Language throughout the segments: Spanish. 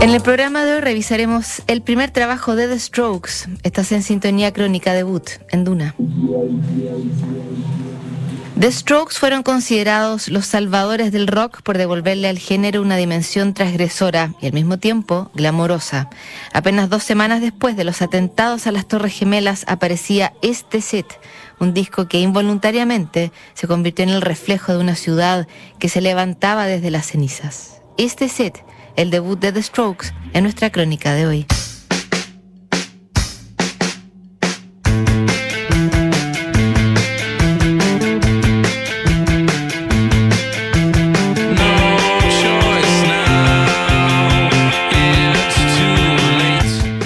En el programa de hoy revisaremos el primer trabajo de The Strokes. Estás en sintonía crónica debut en Duna. The Strokes fueron considerados los salvadores del rock por devolverle al género una dimensión transgresora y al mismo tiempo glamorosa. Apenas dos semanas después de los atentados a las Torres Gemelas aparecía este set, un disco que involuntariamente se convirtió en el reflejo de una ciudad que se levantaba desde las cenizas. Este set el debut de The Strokes en nuestra crónica de hoy.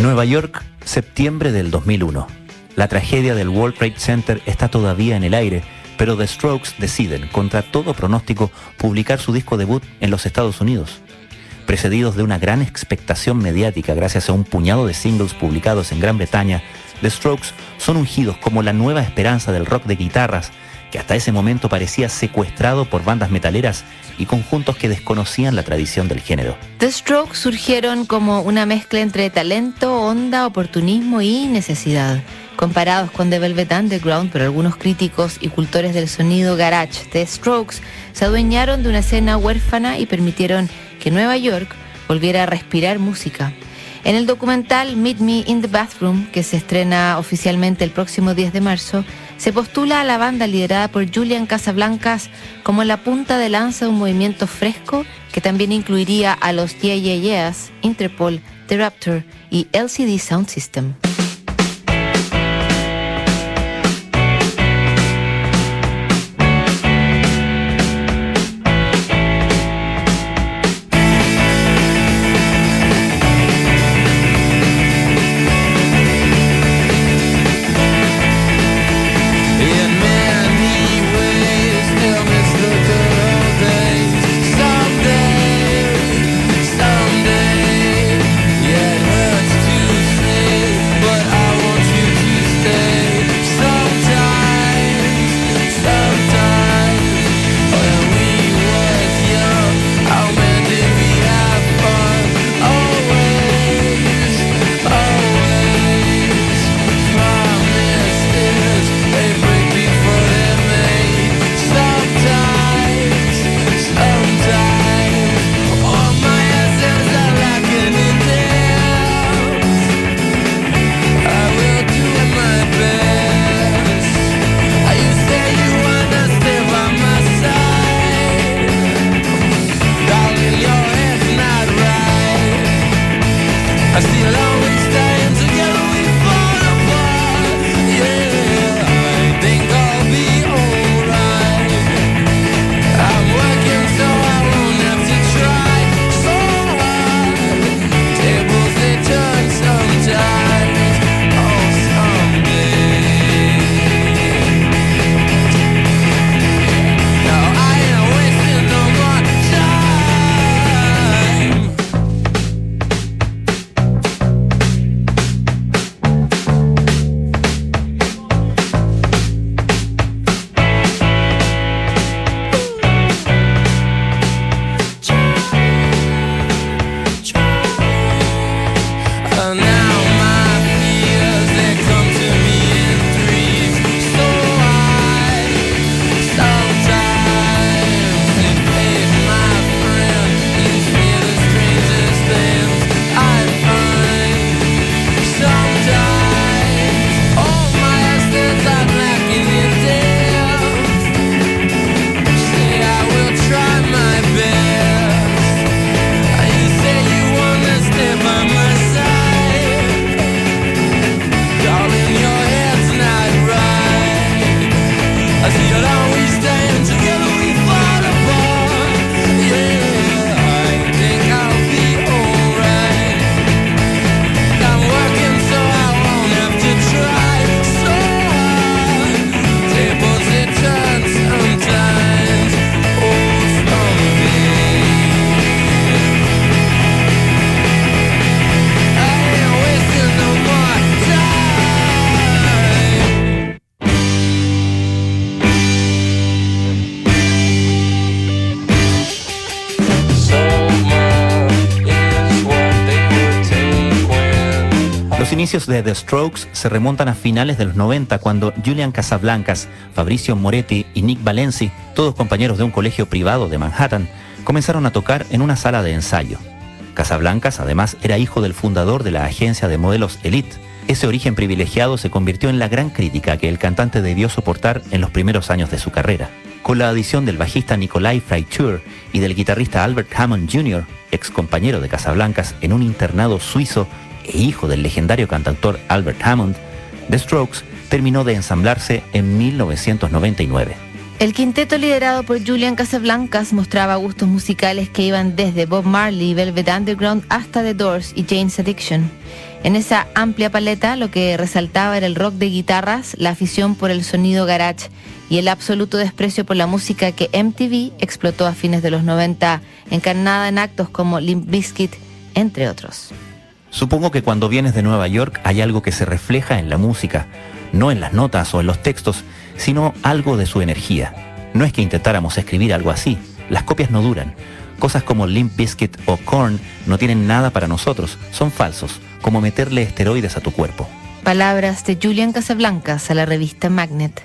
Nueva York, septiembre del 2001. La tragedia del World Trade Center está todavía en el aire, pero The Strokes deciden, contra todo pronóstico, publicar su disco debut en los Estados Unidos precedidos de una gran expectación mediática gracias a un puñado de singles publicados en Gran Bretaña, The Strokes son ungidos como la nueva esperanza del rock de guitarras, que hasta ese momento parecía secuestrado por bandas metaleras y conjuntos que desconocían la tradición del género. The Strokes surgieron como una mezcla entre talento, onda, oportunismo y necesidad. Comparados con The Velvet Underground por algunos críticos y cultores del sonido garage, The Strokes se adueñaron de una escena huérfana y permitieron que Nueva York volviera a respirar música. En el documental Meet Me in the Bathroom, que se estrena oficialmente el próximo 10 de marzo, se postula a la banda liderada por Julian Casablancas como la punta de lanza de un movimiento fresco que también incluiría a los Yeah Interpol, The Raptor y LCD Sound System. Inicios de The Strokes se remontan a finales de los 90 cuando Julian Casablancas, Fabricio Moretti y Nick Valenci, todos compañeros de un colegio privado de Manhattan, comenzaron a tocar en una sala de ensayo. Casablancas además era hijo del fundador de la agencia de modelos Elite. Ese origen privilegiado se convirtió en la gran crítica que el cantante debió soportar en los primeros años de su carrera. Con la adición del bajista Nikolai Freiture y del guitarrista Albert Hammond Jr., ex compañero de Casablancas en un internado suizo e hijo del legendario cantautor Albert Hammond, The Strokes terminó de ensamblarse en 1999. El quinteto liderado por Julian Casablancas mostraba gustos musicales que iban desde Bob Marley, Velvet Underground hasta The Doors y Jane's Addiction. En esa amplia paleta lo que resaltaba era el rock de guitarras, la afición por el sonido garage y el absoluto desprecio por la música que MTV explotó a fines de los 90, encarnada en actos como Limp Bizkit, entre otros. Supongo que cuando vienes de Nueva York hay algo que se refleja en la música, no en las notas o en los textos, sino algo de su energía. No es que intentáramos escribir algo así, las copias no duran. Cosas como Limp Bizkit o Korn no tienen nada para nosotros, son falsos, como meterle esteroides a tu cuerpo. Palabras de Julian Casablancas a la revista Magnet.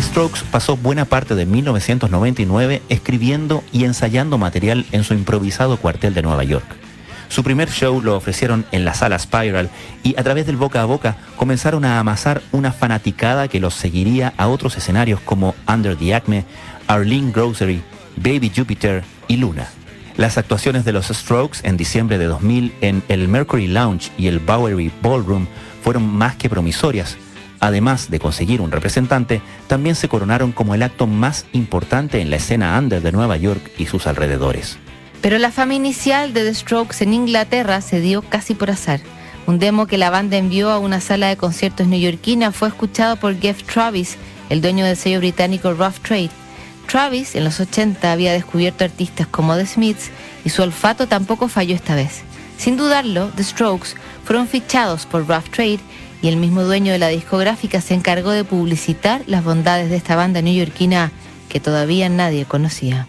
The Strokes pasó buena parte de 1999 escribiendo y ensayando material en su improvisado cuartel de Nueva York. Su primer show lo ofrecieron en la sala Spiral y a través del boca a boca comenzaron a amasar una fanaticada que los seguiría a otros escenarios como Under the Acme, Arlene Grocery, Baby Jupiter y Luna. Las actuaciones de los Strokes en diciembre de 2000 en el Mercury Lounge y el Bowery Ballroom fueron más que promisorias, Además de conseguir un representante, también se coronaron como el acto más importante en la escena under de Nueva York y sus alrededores. Pero la fama inicial de The Strokes en Inglaterra se dio casi por azar. Un demo que la banda envió a una sala de conciertos neoyorquina fue escuchado por Jeff Travis, el dueño del sello británico Rough Trade. Travis en los 80 había descubierto artistas como The Smiths y su olfato tampoco falló esta vez. Sin dudarlo, The Strokes fueron fichados por Rough Trade y el mismo dueño de la discográfica se encargó de publicitar las bondades de esta banda neoyorquina que todavía nadie conocía.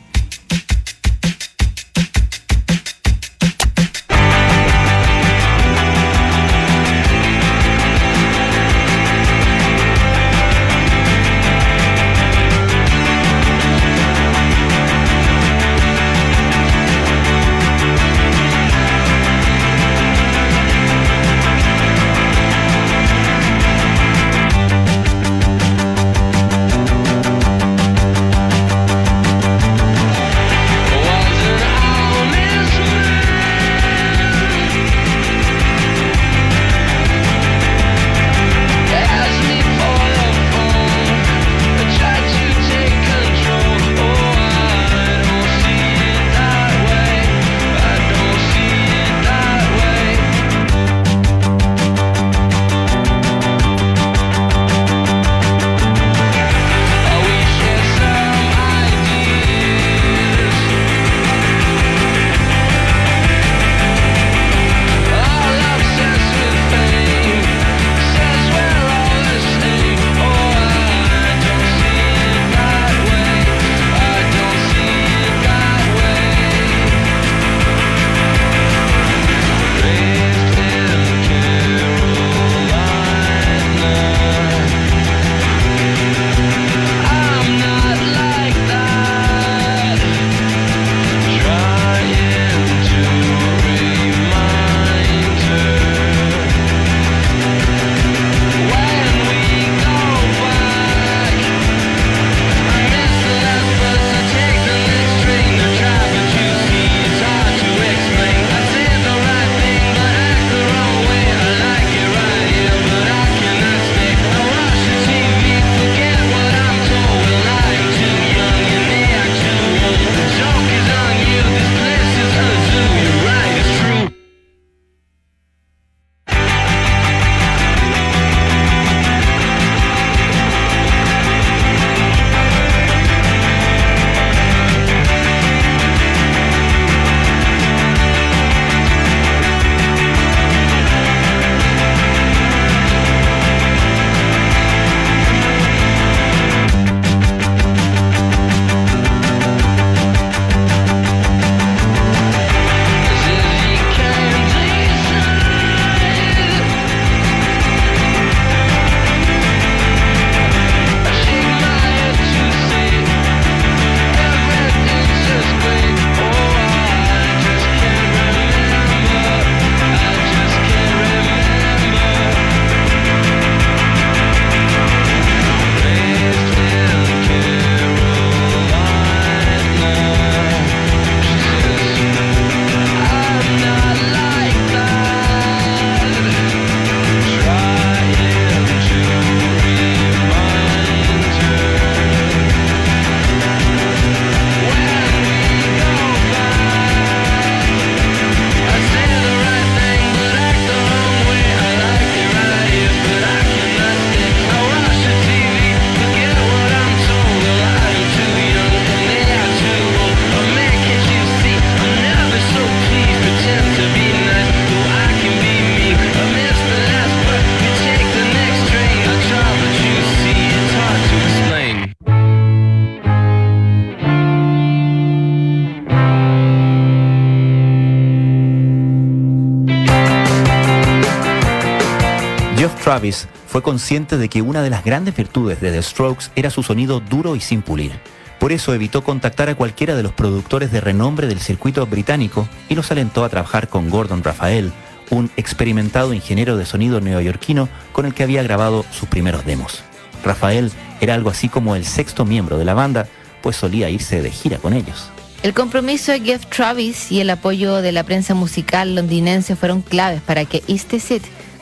Travis fue consciente de que una de las grandes virtudes de The Strokes era su sonido duro y sin pulir. Por eso evitó contactar a cualquiera de los productores de renombre del circuito británico y los alentó a trabajar con Gordon Rafael, un experimentado ingeniero de sonido neoyorquino con el que había grabado sus primeros demos. Rafael era algo así como el sexto miembro de la banda, pues solía irse de gira con ellos. El compromiso de Jeff Travis y el apoyo de la prensa musical londinense fueron claves para que East Is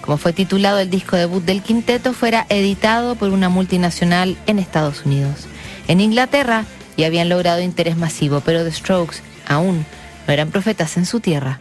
como fue titulado el disco debut del quinteto, fuera editado por una multinacional en Estados Unidos. En Inglaterra ya habían logrado interés masivo, pero The Strokes aún no eran profetas en su tierra.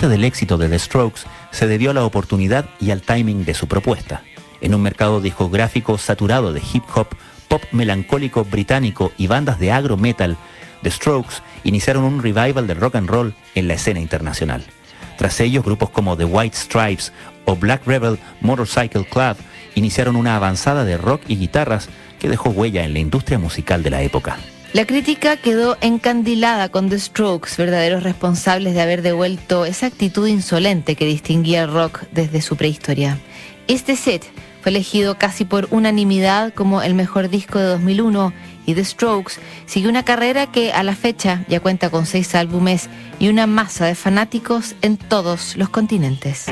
Del éxito de The Strokes se debió a la oportunidad y al timing de su propuesta. En un mercado discográfico saturado de hip hop, pop melancólico británico y bandas de agro metal, The Strokes iniciaron un revival del rock and roll en la escena internacional. Tras ellos, grupos como The White Stripes o Black Rebel Motorcycle Club iniciaron una avanzada de rock y guitarras que dejó huella en la industria musical de la época. La crítica quedó encandilada con The Strokes, verdaderos responsables de haber devuelto esa actitud insolente que distinguía el rock desde su prehistoria. Este set fue elegido casi por unanimidad como el mejor disco de 2001 y The Strokes siguió una carrera que a la fecha ya cuenta con seis álbumes y una masa de fanáticos en todos los continentes.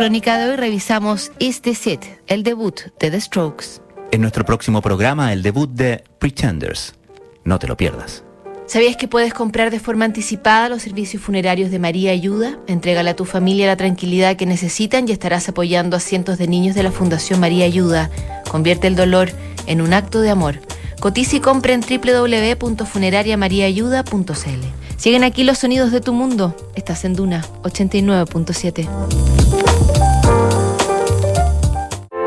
Crónica de hoy revisamos Is This It, el debut de The Strokes. En nuestro próximo programa, el debut de Pretenders. No te lo pierdas. ¿Sabías que puedes comprar de forma anticipada los servicios funerarios de María Ayuda? Entrégale a tu familia la tranquilidad que necesitan y estarás apoyando a cientos de niños de la Fundación María Ayuda. Convierte el dolor en un acto de amor. Cotiza y compra en www.funerariamariaayuda.cl. Siguen aquí los sonidos de tu mundo. Estás en Duna 89.7.